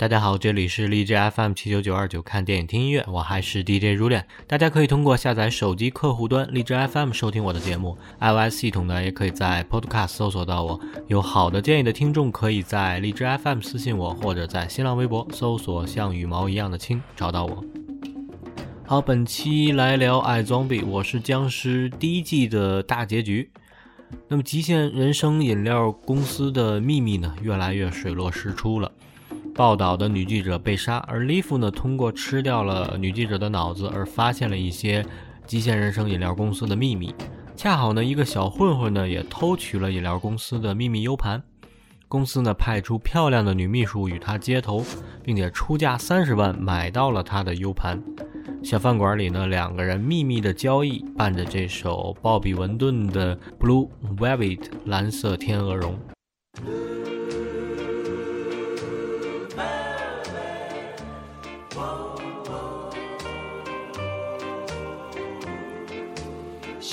大家好，这里是荔枝 FM 七九九二九，看电影听音乐，我还是 DJ 如恋。大家可以通过下载手机客户端荔枝 FM 收听我的节目，iOS 系统呢也可以在 Podcast 搜索到我。有好的建议的听众，可以在荔枝 FM 私信我，或者在新浪微博搜索像羽毛一样的青找到我。好，本期来聊《爱 Zombie》，我是僵尸第一季的大结局。那么，极限人生饮料公司的秘密呢，越来越水落石出了。报道的女记者被杀，而利夫呢，通过吃掉了女记者的脑子，而发现了一些极限人生饮料公司的秘密。恰好呢，一个小混混呢，也偷取了饮料公司的秘密 U 盘。公司呢，派出漂亮的女秘书与他接头，并且出价三十万买到了他的 U 盘。小饭馆里呢，两个人秘密的交易，伴着这首鲍比文顿的《Blue Velvet》蓝色天鹅绒。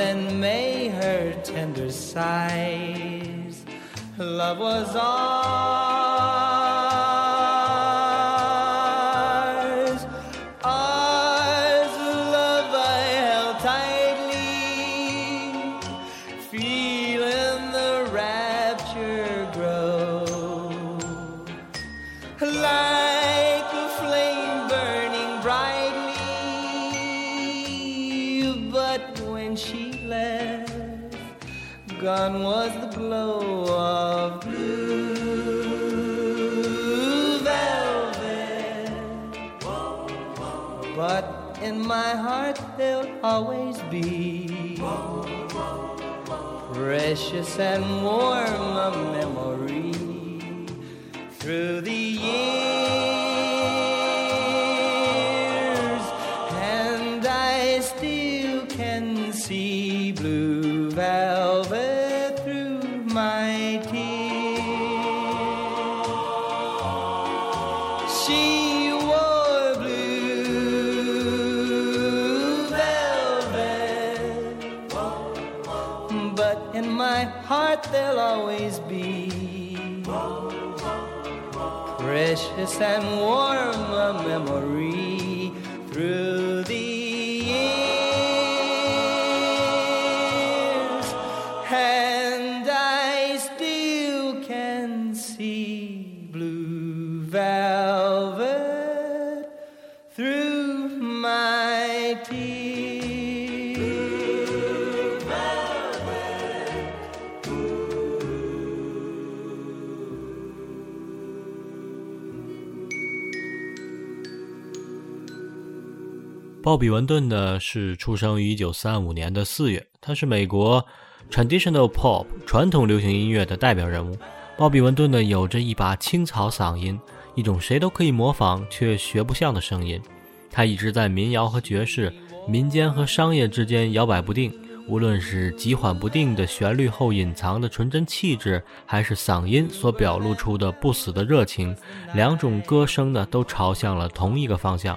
than May her tender sighs. Love was ours, But when she left, gone was the glow of blue velvet. But in my heart, there'll always be precious and warm a memory through the years, precious and warm a memory through the 鲍比·文顿呢是出生于1935年的4月，他是美国 traditional pop 传统流行音乐的代表人物。鲍比·文顿呢有着一把青草嗓音，一种谁都可以模仿却学不像的声音。他一直在民谣和爵士、民间和商业之间摇摆不定。无论是急缓不定的旋律后隐藏的纯真气质，还是嗓音所表露出的不死的热情，两种歌声呢都朝向了同一个方向。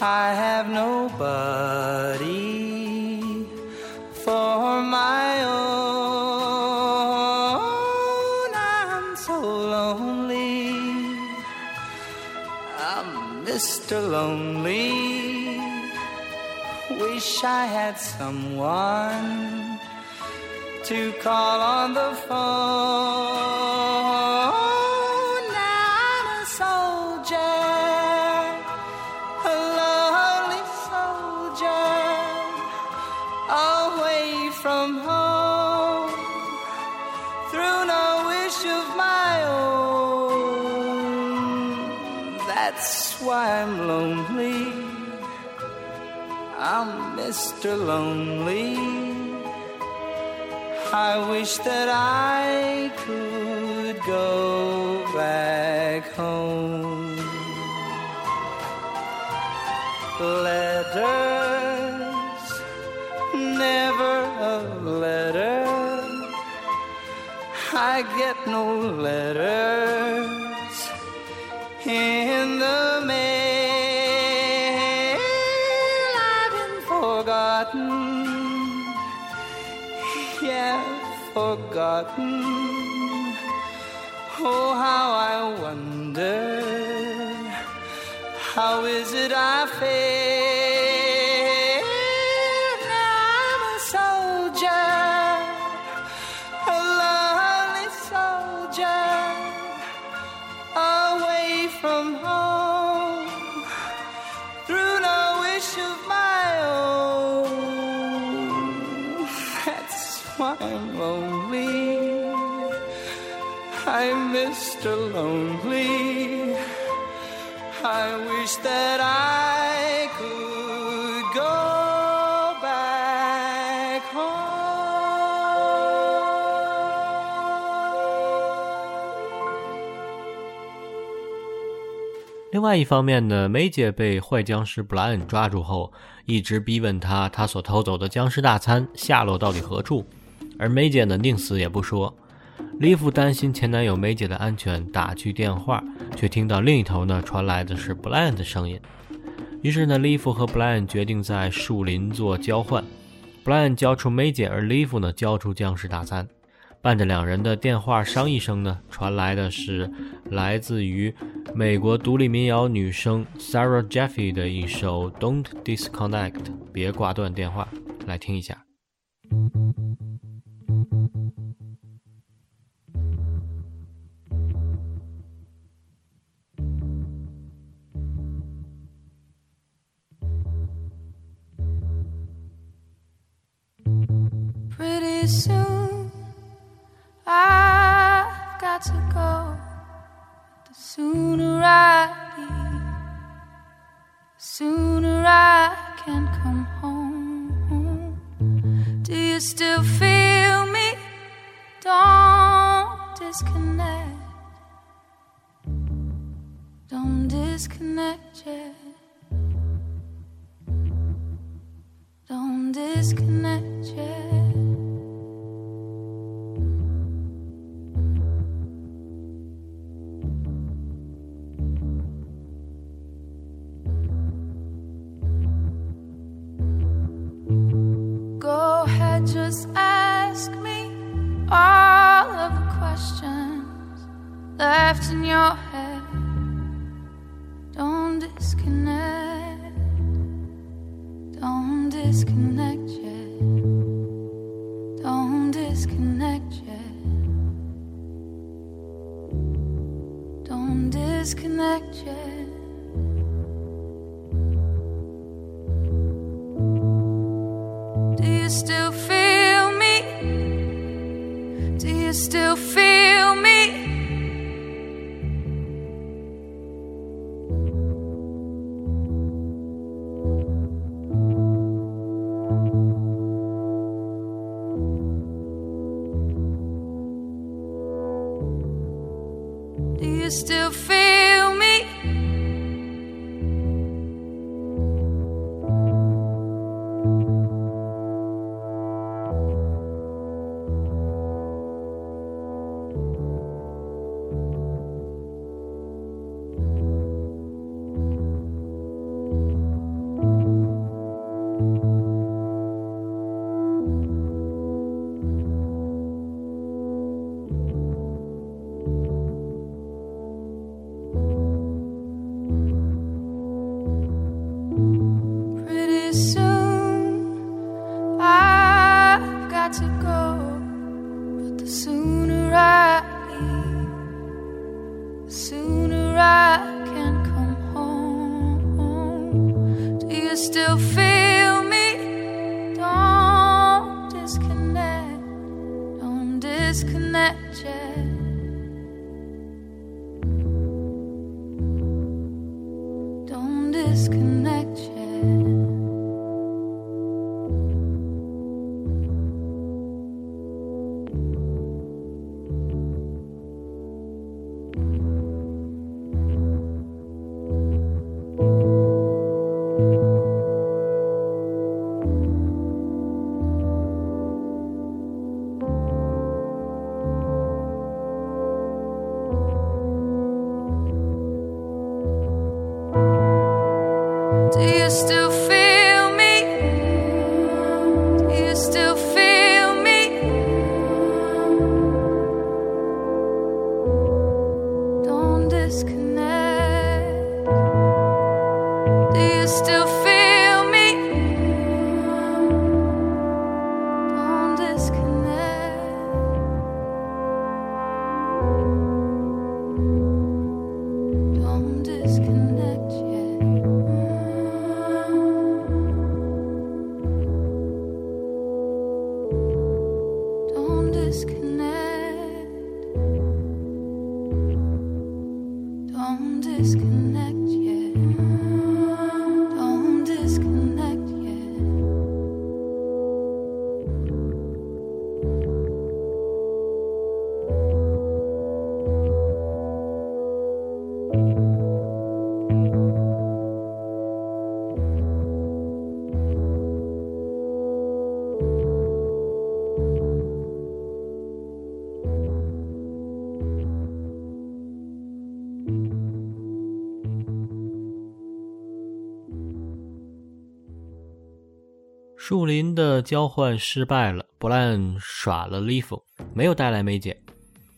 I have nobody for my own. I'm so lonely. I'm Mr. Lonely. Wish I had someone to call on the phone. I'm lonely. I'm Mr. Lonely. I wish that I could go back home. Letters, never a letter. I get no letters in the forgotten. Oh, how I wonder. Mr. Lonely. I wish that I could go back home. 另外一方面呢，梅姐被坏僵尸布莱恩抓住后，一直逼问他，他所偷走的僵尸大餐下落到底何处。而梅姐呢，宁死也不说。丽夫担心前男友梅姐的安全，打去电话，却听到另一头呢传来的是布莱恩的声音。于是呢，丽夫和布莱恩决定在树林做交换，布莱恩交出梅姐，而丽夫呢交出僵尸大餐。伴着两人的电话商议声呢，传来的是来自于美国独立民谣女生 Sarah Jeffy 的一首《Don't Disconnect》，别挂断电话，来听一下。Soon I've got to go. The sooner I leave, the sooner I can come home. Do you still feel me? Don't disconnect. Don't disconnect yet. Don't disconnect just ask me all of the questions left in your head. Don't disconnect. Don't disconnect yet. Don't disconnect yet. Don't disconnect yet. Still feel Disconnect you. Disconnect. Do you still 树林的交换失败了，布莱恩耍了 l 夫，没有带来梅姐。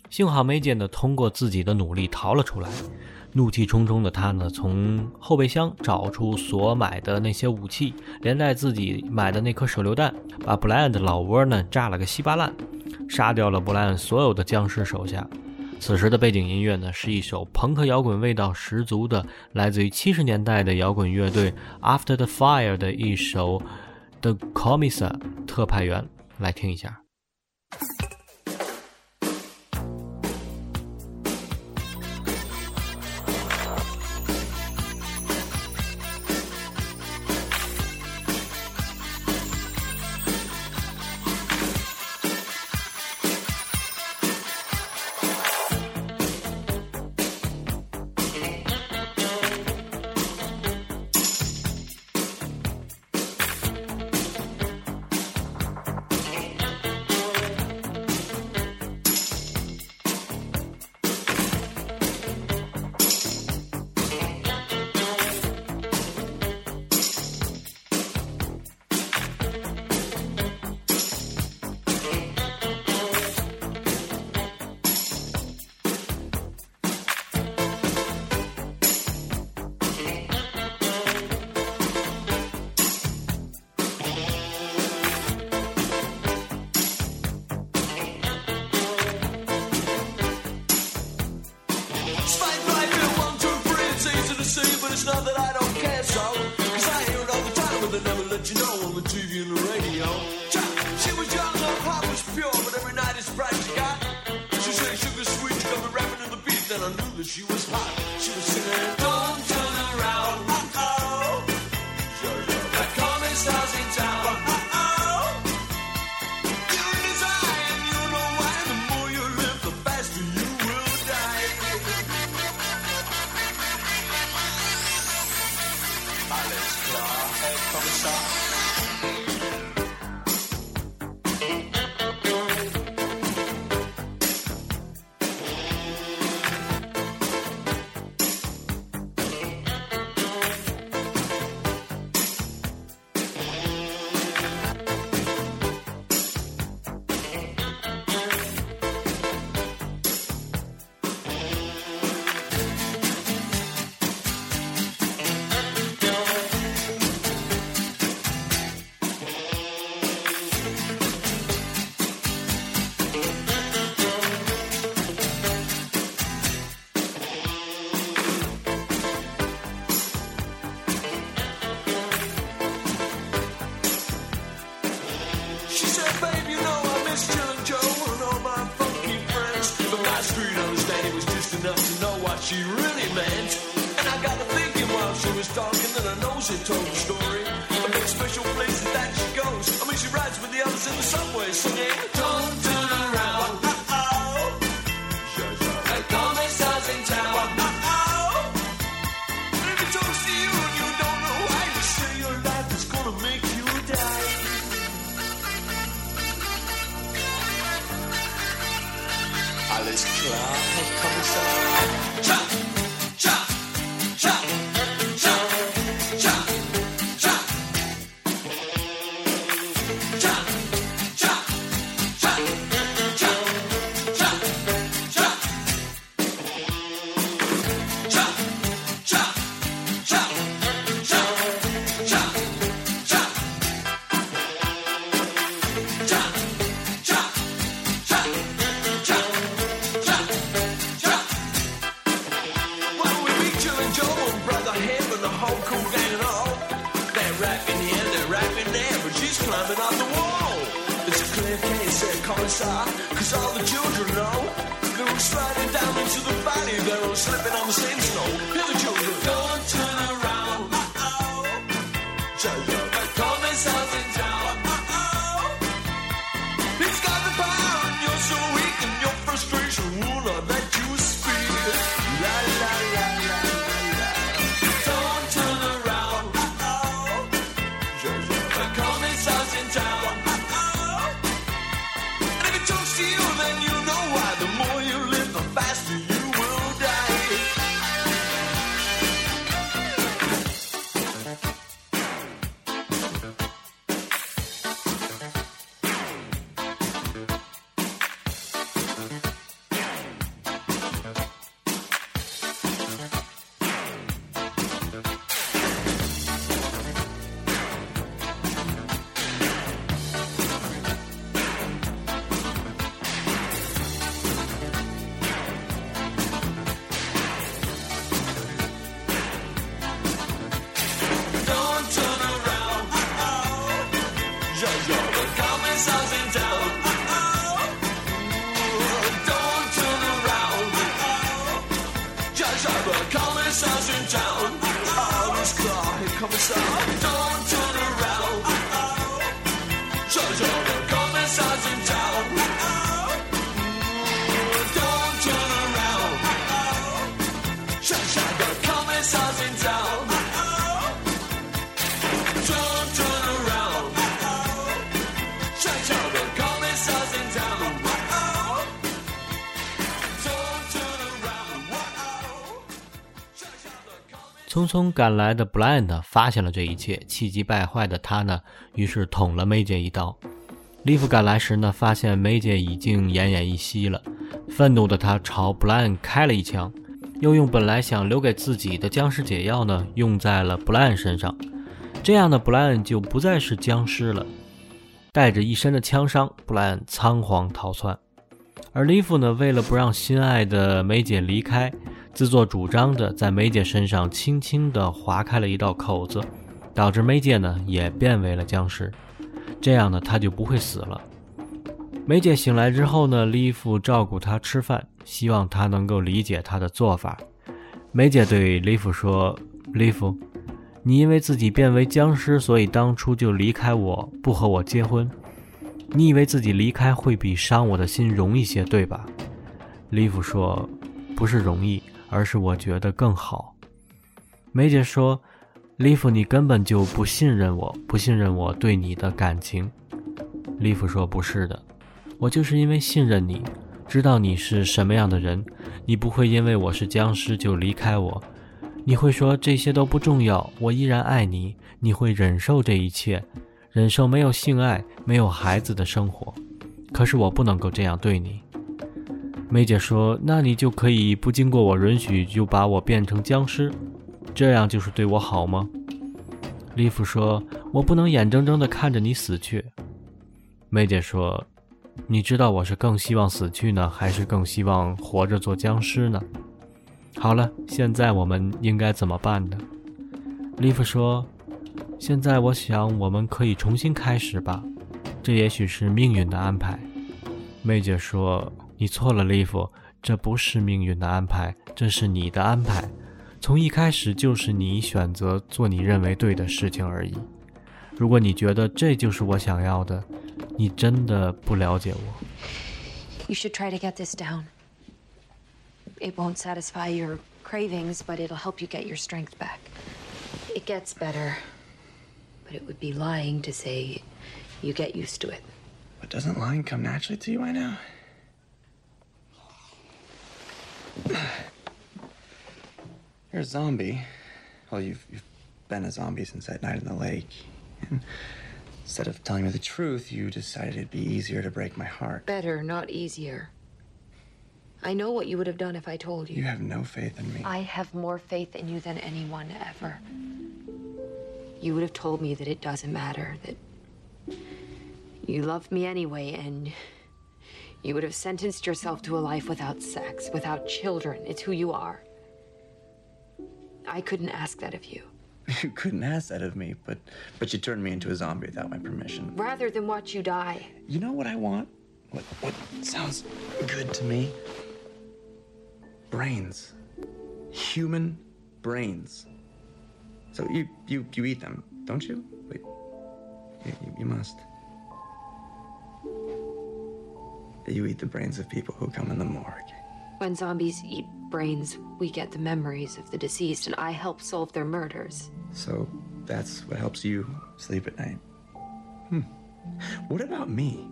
幸好梅姐呢通过自己的努力逃了出来。怒气冲冲的他呢，从后备箱找出所买的那些武器，连带自己买的那颗手榴弹，把布莱恩的老窝呢炸了个稀巴烂，杀掉了布莱恩所有的僵尸手下。此时的背景音乐呢，是一首朋克摇滚味道十足的，来自于七十年代的摇滚乐队 After the Fire 的一首。The Commissar 特派员，来听一下。Rapping here, they're rapping there, but she's climbing on the wall. It's a clear case, said Commissar, cause all the children know. They were sliding down into the valley, they're all slipping on the same snow. Hear the children, don't turn around. Uh-oh. 匆匆赶来的 Blind 发现了这一切，气急败坏的他呢，于是捅了梅姐一刀。利夫赶来时呢，发现梅姐已经奄奄一息了，愤怒的他朝 Blind 开了一枪，又用本来想留给自己的僵尸解药呢，用在了 Blind 身上。这样的 Blind 就不再是僵尸了，带着一身的枪伤，Blind 仓皇逃窜。而利夫呢，为了不让心爱的梅姐离开，自作主张的在梅姐身上轻轻地划开了一道口子，导致梅姐呢也变为了僵尸。这样呢，她就不会死了。梅姐醒来之后呢，利夫照顾她吃饭，希望她能够理解她的做法。梅姐对利夫说：“利夫，你因为自己变为僵尸，所以当初就离开我，不和我结婚。你以为自己离开会比伤我的心容易些，对吧？”利夫说：“不是容易，而是我觉得更好。”梅姐说：“利弗，你根本就不信任我，不信任我对你的感情。”利弗说：“不是的，我就是因为信任你，知道你是什么样的人，你不会因为我是僵尸就离开我。你会说这些都不重要，我依然爱你。你会忍受这一切，忍受没有性爱、没有孩子的生活。可是我不能够这样对你。”梅姐说：“那你就可以不经过我允许就把我变成僵尸，这样就是对我好吗？”利弗说：“我不能眼睁睁地看着你死去。”梅姐说：“你知道我是更希望死去呢，还是更希望活着做僵尸呢？”好了，现在我们应该怎么办呢？利弗说：“现在我想我们可以重新开始吧，这也许是命运的安排。”梅姐说：“你错了，利弗，这不是命运的安排，这是你的安排。从一开始就是你选择做你认为对的事情而已。如果你觉得这就是我想要的，你真的不了解我。You should try to get this down. It won't satisfy your cravings, but it'll help you get your strength back. It gets better, but it would be lying to say you get used to it. But doesn't lying come naturally to you by now? You're a zombie. Well, you've, you've been a zombie since that night in the lake. And instead of telling me the truth, you decided it'd be easier to break my heart. Better, not easier. I know what you would have done if I told you. You have no faith in me. I have more faith in you than anyone ever. You would have told me that it doesn't matter, that you love me anyway, and you would have sentenced yourself to a life without sex, without children. It's who you are. I couldn't ask that of you. You couldn't ask that of me, but but you turned me into a zombie without my permission. Rather than watch you die. You know what I want? What what sounds good to me? Brains. Human brains. So you you you eat them, don't you? Wait. Yeah, you, you must. You eat the brains of people who come in the morgue. When zombies eat brains, we get the memories of the deceased, and I help solve their murders. So that's what helps you sleep at night. Hmm. What about me?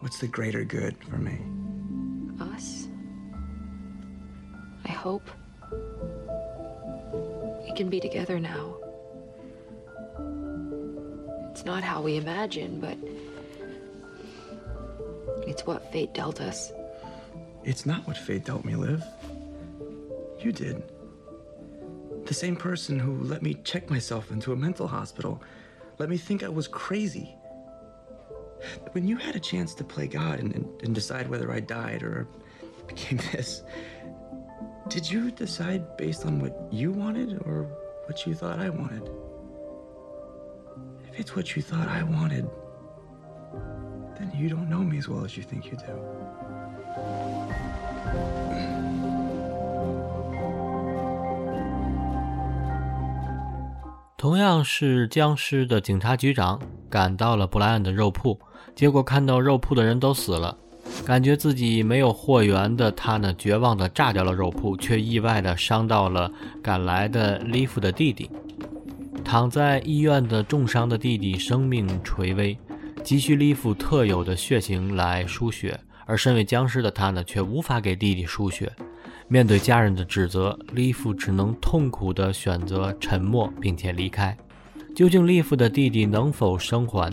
What's the greater good for me? Us? I hope. We can be together now. It's not how we imagine, but it's what fate dealt us. It's not what fate dealt me, Liv. You did. The same person who let me check myself into a mental hospital, let me think I was crazy. When you had a chance to play God and, and, and decide whether I died or became this, did you decide based on what you wanted or what you thought I wanted? If it's what you thought I wanted, then you don't know me as well as you think you do. 同样是僵尸的警察局长赶到了布莱恩的肉铺，结果看到肉铺的人都死了，感觉自己没有货源的他呢，绝望的炸掉了肉铺，却意外的伤到了赶来的利夫的弟弟。躺在医院的重伤的弟弟生命垂危，急需利夫特有的血型来输血，而身为僵尸的他呢，却无法给弟弟输血。面对家人的指责，利夫只能痛苦地选择沉默，并且离开。究竟利夫的弟弟能否生还？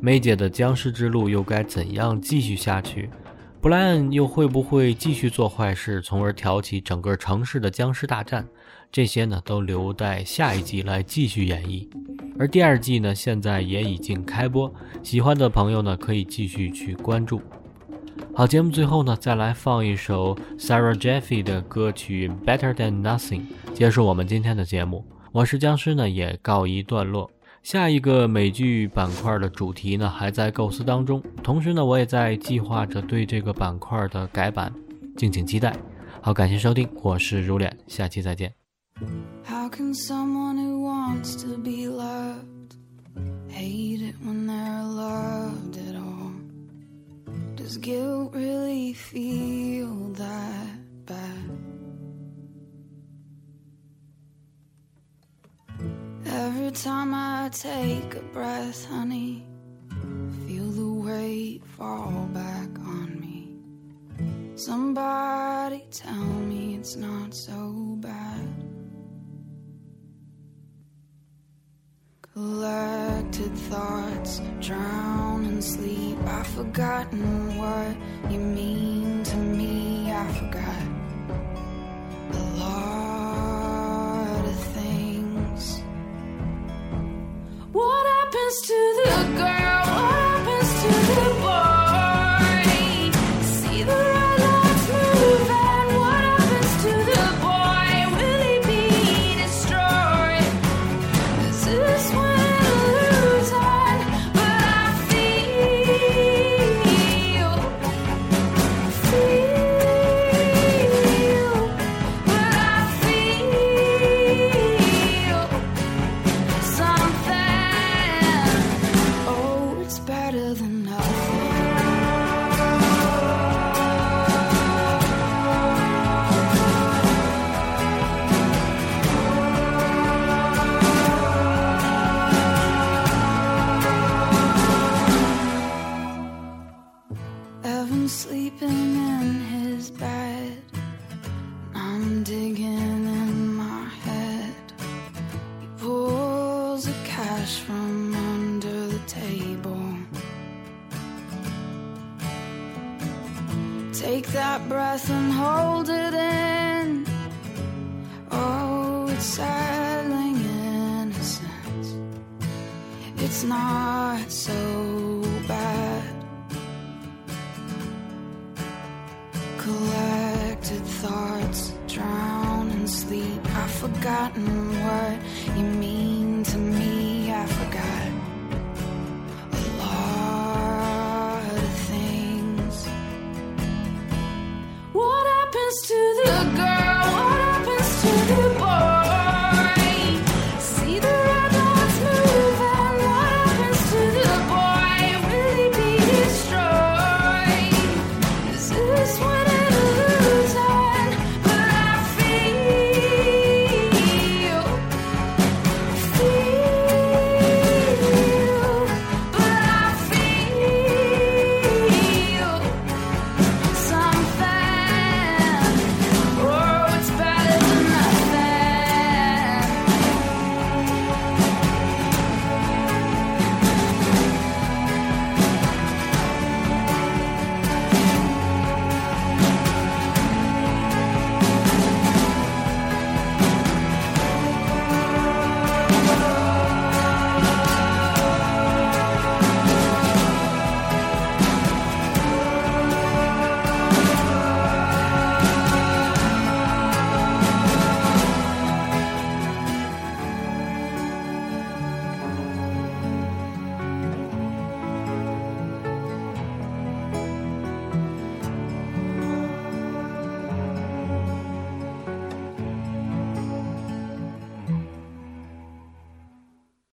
梅姐的僵尸之路又该怎样继续下去？布莱恩又会不会继续做坏事，从而挑起整个城市的僵尸大战？这些呢，都留待下一季来继续演绎。而第二季呢，现在也已经开播，喜欢的朋友呢，可以继续去关注。好，节目最后呢，再来放一首 Sarah Jeffy 的歌曲《Better Than Nothing》，结束我们今天的节目。我是僵尸呢，也告一段落。下一个美剧板块的主题呢，还在构思当中，同时呢，我也在计划着对这个板块的改版，敬请期待。好，感谢收听，我是如脸，下期再见。How can someone who wants to be loved hate it when they're loved at all? Does guilt really feel that bad? Every time I take a breath, honey, feel the weight fall back on me. Somebody tell me it's not so bad. Collected thoughts drown in sleep. I've forgotten what you mean to me. I forgot It's not so bad. Collected thoughts drown in sleep. I've forgotten what you mean